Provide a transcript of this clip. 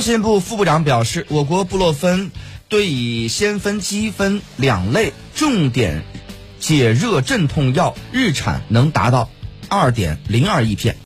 工信部副部长表示我国布洛芬对乙酰酚基酚两类重点解热镇痛药日产能达到二点零二亿片。